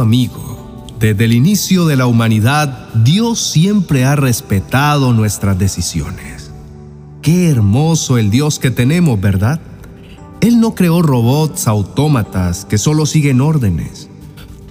Amigo, desde el inicio de la humanidad, Dios siempre ha respetado nuestras decisiones. Qué hermoso el Dios que tenemos, ¿verdad? Él no creó robots autómatas que solo siguen órdenes.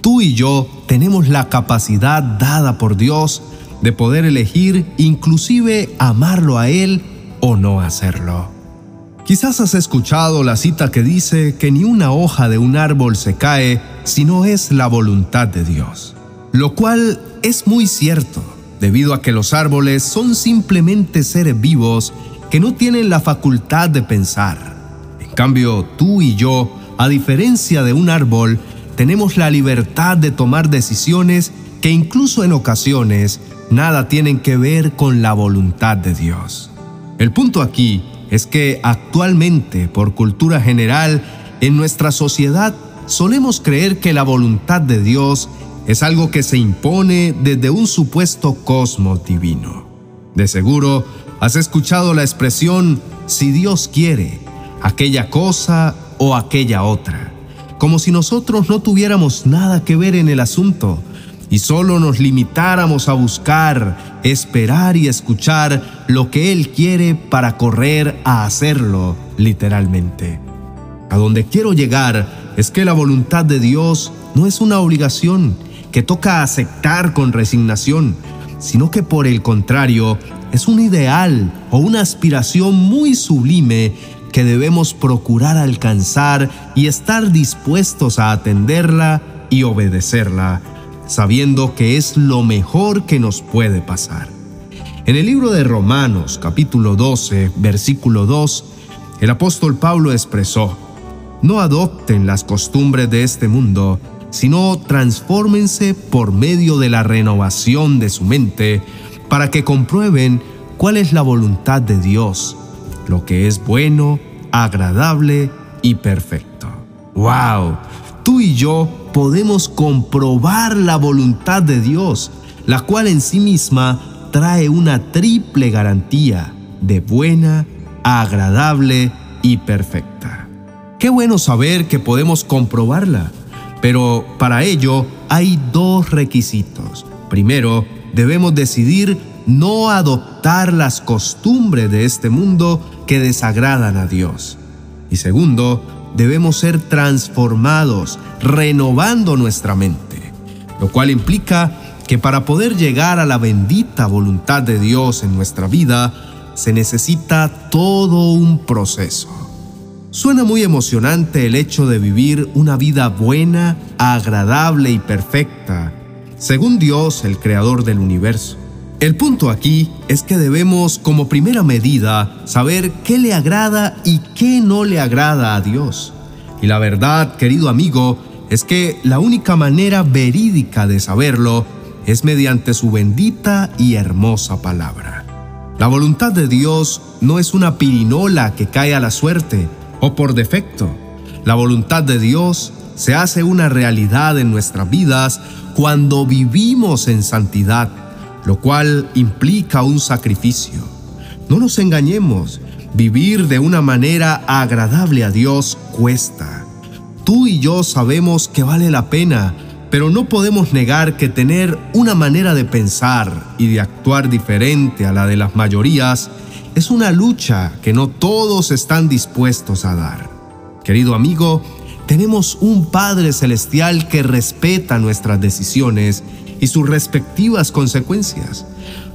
Tú y yo tenemos la capacidad dada por Dios de poder elegir inclusive amarlo a Él o no hacerlo. Quizás has escuchado la cita que dice que ni una hoja de un árbol se cae si no es la voluntad de Dios, lo cual es muy cierto, debido a que los árboles son simplemente seres vivos que no tienen la facultad de pensar cambio, tú y yo, a diferencia de un árbol, tenemos la libertad de tomar decisiones que incluso en ocasiones nada tienen que ver con la voluntad de Dios. El punto aquí es que actualmente, por cultura general, en nuestra sociedad solemos creer que la voluntad de Dios es algo que se impone desde un supuesto cosmos divino. De seguro, has escuchado la expresión si Dios quiere, aquella cosa o aquella otra, como si nosotros no tuviéramos nada que ver en el asunto y solo nos limitáramos a buscar, esperar y escuchar lo que Él quiere para correr a hacerlo, literalmente. A donde quiero llegar es que la voluntad de Dios no es una obligación que toca aceptar con resignación, sino que por el contrario es un ideal o una aspiración muy sublime que debemos procurar alcanzar y estar dispuestos a atenderla y obedecerla, sabiendo que es lo mejor que nos puede pasar. En el libro de Romanos capítulo 12, versículo 2, el apóstol Pablo expresó, no adopten las costumbres de este mundo, sino transfórmense por medio de la renovación de su mente, para que comprueben cuál es la voluntad de Dios lo que es bueno, agradable y perfecto. ¡Wow! Tú y yo podemos comprobar la voluntad de Dios, la cual en sí misma trae una triple garantía de buena, agradable y perfecta. Qué bueno saber que podemos comprobarla, pero para ello hay dos requisitos. Primero, debemos decidir no adoptar las costumbres de este mundo que desagradan a Dios. Y segundo, debemos ser transformados, renovando nuestra mente, lo cual implica que para poder llegar a la bendita voluntad de Dios en nuestra vida, se necesita todo un proceso. Suena muy emocionante el hecho de vivir una vida buena, agradable y perfecta, según Dios, el Creador del universo. El punto aquí es que debemos como primera medida saber qué le agrada y qué no le agrada a Dios. Y la verdad, querido amigo, es que la única manera verídica de saberlo es mediante su bendita y hermosa palabra. La voluntad de Dios no es una pirinola que cae a la suerte o por defecto. La voluntad de Dios se hace una realidad en nuestras vidas cuando vivimos en santidad lo cual implica un sacrificio. No nos engañemos, vivir de una manera agradable a Dios cuesta. Tú y yo sabemos que vale la pena, pero no podemos negar que tener una manera de pensar y de actuar diferente a la de las mayorías es una lucha que no todos están dispuestos a dar. Querido amigo, tenemos un Padre Celestial que respeta nuestras decisiones y sus respectivas consecuencias.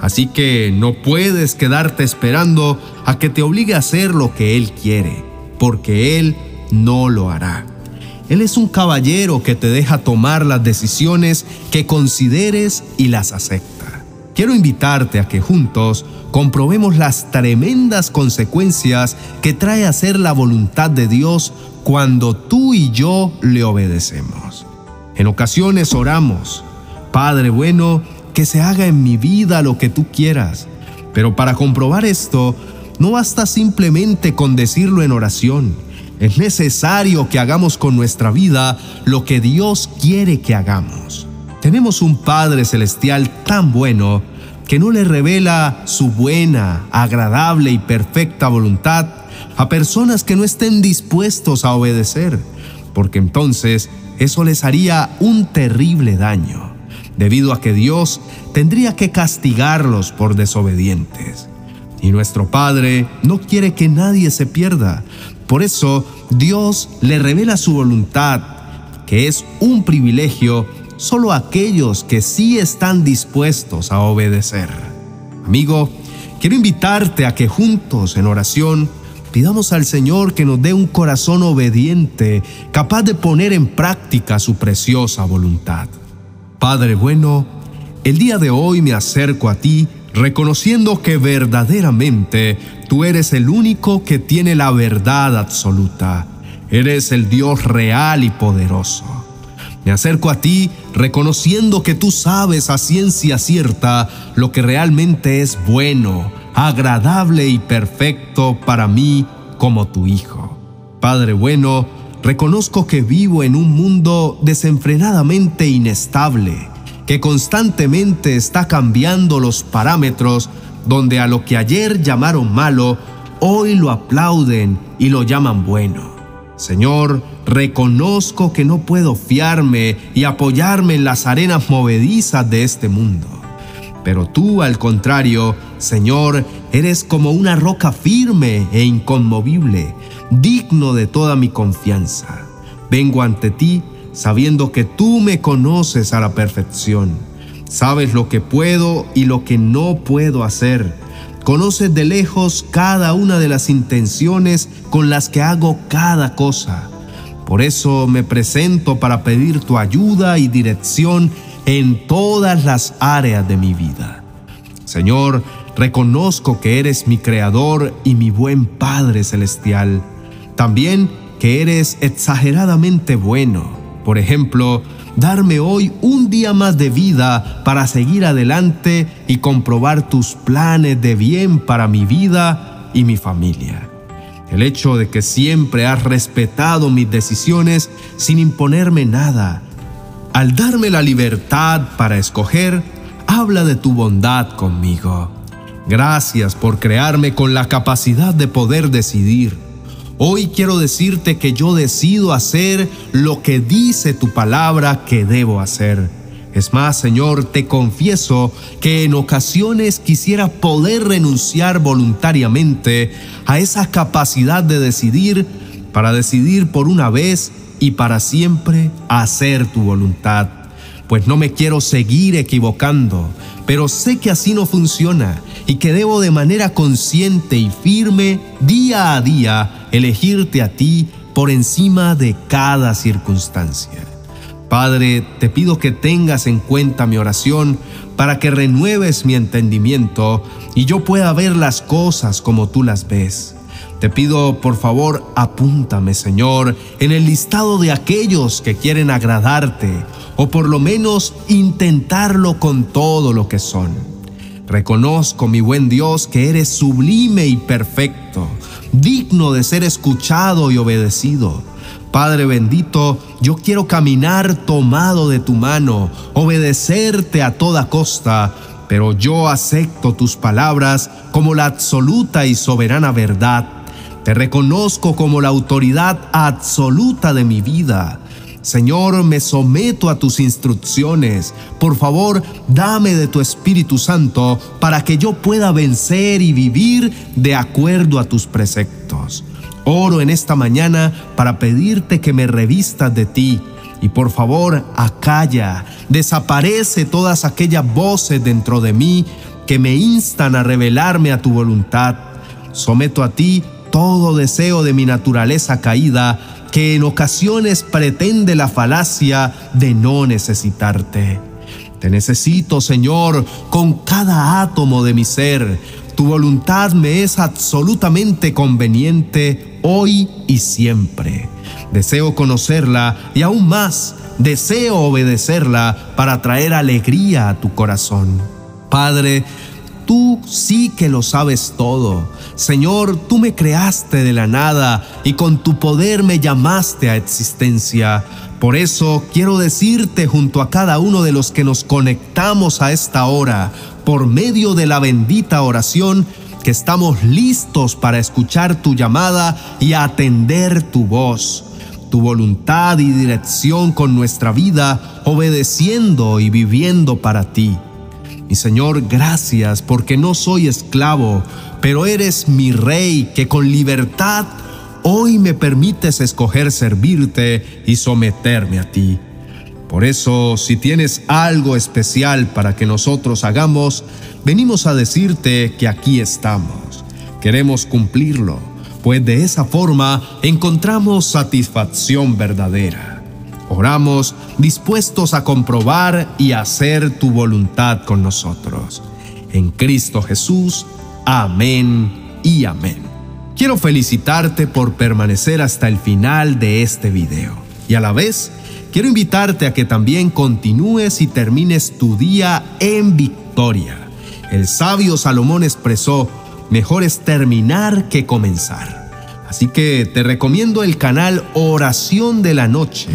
Así que no puedes quedarte esperando a que te obligue a hacer lo que Él quiere, porque Él no lo hará. Él es un caballero que te deja tomar las decisiones que consideres y las acepta. Quiero invitarte a que juntos comprobemos las tremendas consecuencias que trae hacer la voluntad de Dios cuando tú y yo le obedecemos. En ocasiones oramos, Padre bueno, que se haga en mi vida lo que tú quieras. Pero para comprobar esto, no basta simplemente con decirlo en oración. Es necesario que hagamos con nuestra vida lo que Dios quiere que hagamos. Tenemos un Padre Celestial tan bueno que no le revela su buena, agradable y perfecta voluntad a personas que no estén dispuestos a obedecer porque entonces eso les haría un terrible daño, debido a que Dios tendría que castigarlos por desobedientes. Y nuestro Padre no quiere que nadie se pierda. Por eso Dios le revela su voluntad, que es un privilegio solo a aquellos que sí están dispuestos a obedecer. Amigo, quiero invitarte a que juntos en oración pidamos al Señor que nos dé un corazón obediente, capaz de poner en práctica su preciosa voluntad. Padre bueno, el día de hoy me acerco a ti reconociendo que verdaderamente tú eres el único que tiene la verdad absoluta. Eres el Dios real y poderoso. Me acerco a ti reconociendo que tú sabes a ciencia cierta lo que realmente es bueno, agradable y perfecto para mí como tu Hijo. Padre bueno, reconozco que vivo en un mundo desenfrenadamente inestable, que constantemente está cambiando los parámetros donde a lo que ayer llamaron malo, hoy lo aplauden y lo llaman bueno. Señor, reconozco que no puedo fiarme y apoyarme en las arenas movedizas de este mundo. Pero tú, al contrario, Señor, eres como una roca firme e inconmovible, digno de toda mi confianza. Vengo ante ti sabiendo que tú me conoces a la perfección. Sabes lo que puedo y lo que no puedo hacer. Conoces de lejos cada una de las intenciones con las que hago cada cosa. Por eso me presento para pedir tu ayuda y dirección en todas las áreas de mi vida. Señor, reconozco que eres mi creador y mi buen Padre Celestial. También que eres exageradamente bueno por ejemplo, darme hoy un día más de vida para seguir adelante y comprobar tus planes de bien para mi vida y mi familia. El hecho de que siempre has respetado mis decisiones sin imponerme nada, al darme la libertad para escoger, habla de tu bondad conmigo. Gracias por crearme con la capacidad de poder decidir Hoy quiero decirte que yo decido hacer lo que dice tu palabra que debo hacer. Es más, Señor, te confieso que en ocasiones quisiera poder renunciar voluntariamente a esa capacidad de decidir para decidir por una vez y para siempre hacer tu voluntad. Pues no me quiero seguir equivocando, pero sé que así no funciona y que debo de manera consciente y firme, día a día, elegirte a ti por encima de cada circunstancia. Padre, te pido que tengas en cuenta mi oración para que renueves mi entendimiento y yo pueda ver las cosas como tú las ves. Te pido, por favor, apúntame, Señor, en el listado de aquellos que quieren agradarte, o por lo menos intentarlo con todo lo que son. Reconozco, mi buen Dios, que eres sublime y perfecto, digno de ser escuchado y obedecido. Padre bendito, yo quiero caminar tomado de tu mano, obedecerte a toda costa, pero yo acepto tus palabras como la absoluta y soberana verdad. Te reconozco como la autoridad absoluta de mi vida. Señor, me someto a tus instrucciones. Por favor, dame de tu Espíritu Santo para que yo pueda vencer y vivir de acuerdo a tus preceptos. Oro en esta mañana para pedirte que me revistas de ti. Y por favor, acalla, desaparece todas aquellas voces dentro de mí que me instan a revelarme a tu voluntad. Someto a ti todo deseo de mi naturaleza caída que en ocasiones pretende la falacia de no necesitarte. Te necesito, Señor, con cada átomo de mi ser. Tu voluntad me es absolutamente conveniente hoy y siempre. Deseo conocerla y aún más, deseo obedecerla para traer alegría a tu corazón. Padre, tú sí que lo sabes todo. Señor, tú me creaste de la nada y con tu poder me llamaste a existencia. Por eso quiero decirte junto a cada uno de los que nos conectamos a esta hora, por medio de la bendita oración, que estamos listos para escuchar tu llamada y atender tu voz. tu voluntad y dirección con nuestra vida, obedeciendo y viviendo para ti. Mi Señor, gracias porque no soy esclavo, pero eres mi Rey que con libertad hoy me permites escoger servirte y someterme a ti. Por eso, si tienes algo especial para que nosotros hagamos, venimos a decirte que aquí estamos. Queremos cumplirlo, pues de esa forma encontramos satisfacción verdadera. Oramos dispuestos a comprobar y hacer tu voluntad con nosotros. En Cristo Jesús, amén y amén. Quiero felicitarte por permanecer hasta el final de este video y a la vez quiero invitarte a que también continúes y termines tu día en victoria. El sabio Salomón expresó, mejor es terminar que comenzar. Así que te recomiendo el canal Oración de la Noche,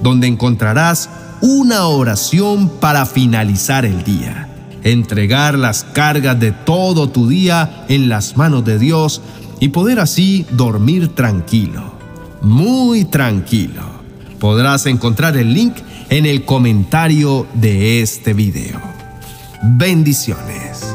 donde encontrarás una oración para finalizar el día. Entregar las cargas de todo tu día en las manos de Dios y poder así dormir tranquilo, muy tranquilo podrás encontrar el link en el comentario de este video. Bendiciones.